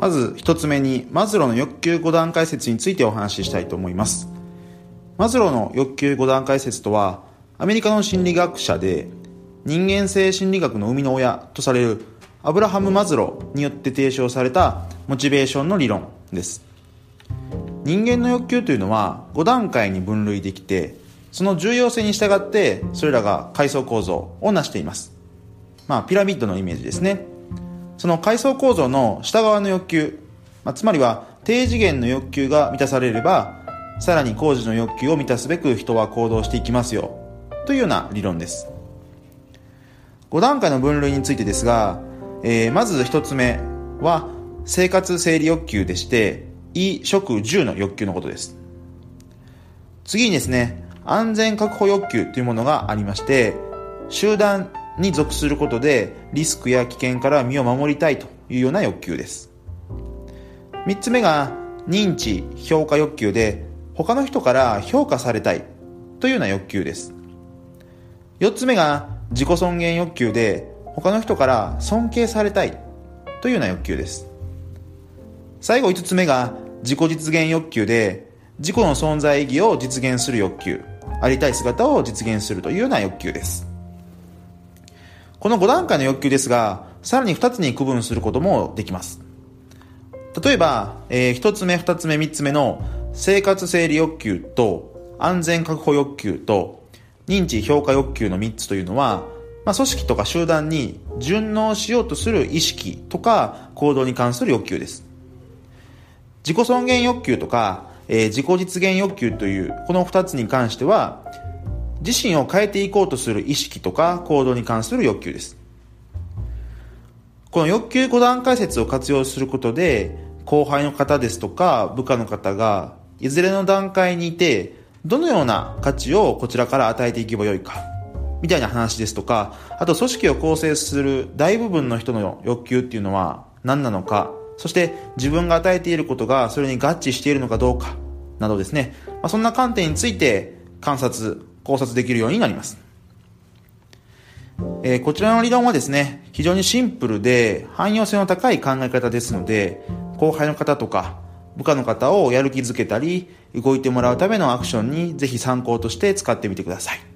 まず一つ目にマズローの欲求5段階説についてお話ししたいと思います。マズローの欲求5段階説とはアメリカの心理学者で人間性心理学の生みの親とされるアブラハム・マズローによって提唱されたモチベーションの理論です。人間の欲求というのは5段階に分類できてその重要性に従ってそれらが階層構造を成しています。まあピラミッドのイメージですね。その階層構造の下側の欲求、まあ、つまりは低次元の欲求が満たされればさらに工事の欲求を満たすべく人は行動していきますよ。というような理論です。5段階の分類についてですが、えー、まず1つ目は生活整理欲求でして衣食住の欲求のことです。次にですね安全確保欲求というものがありまして集団に属することでリスクや危険から身を守りたいというような欲求です。三つ目が認知、評価欲求で他の人から評価されたいというような欲求です。四つ目が自己尊厳欲求で他の人から尊敬されたいというような欲求です。最後五つ目が自己実現欲求で自己の存在意義を実現する欲求、ありたい姿を実現するというような欲求です。この5段階の欲求ですが、さらに2つに区分することもできます。例えば、えー、1つ目、2つ目、3つ目の生活整理欲求と安全確保欲求と認知評価欲求の3つというのは、まあ、組織とか集団に順応しようとする意識とか行動に関する欲求です。自己尊厳欲求とか、えー、自己実現欲求というこの2つに関しては、自身を変えていこうとする意識とか行動に関する欲求です。この欲求5段階説を活用することで、後輩の方ですとか部下の方が、いずれの段階にいて、どのような価値をこちらから与えていけばよいか、みたいな話ですとか、あと組織を構成する大部分の人の欲求っていうのは何なのか、そして自分が与えていることがそれに合致しているのかどうか、などですね、まあ、そんな観点について観察、考察できるようになります。えー、こちらの理論はですね、非常にシンプルで汎用性の高い考え方ですので、後輩の方とか部下の方をやる気づけたり、動いてもらうためのアクションにぜひ参考として使ってみてください。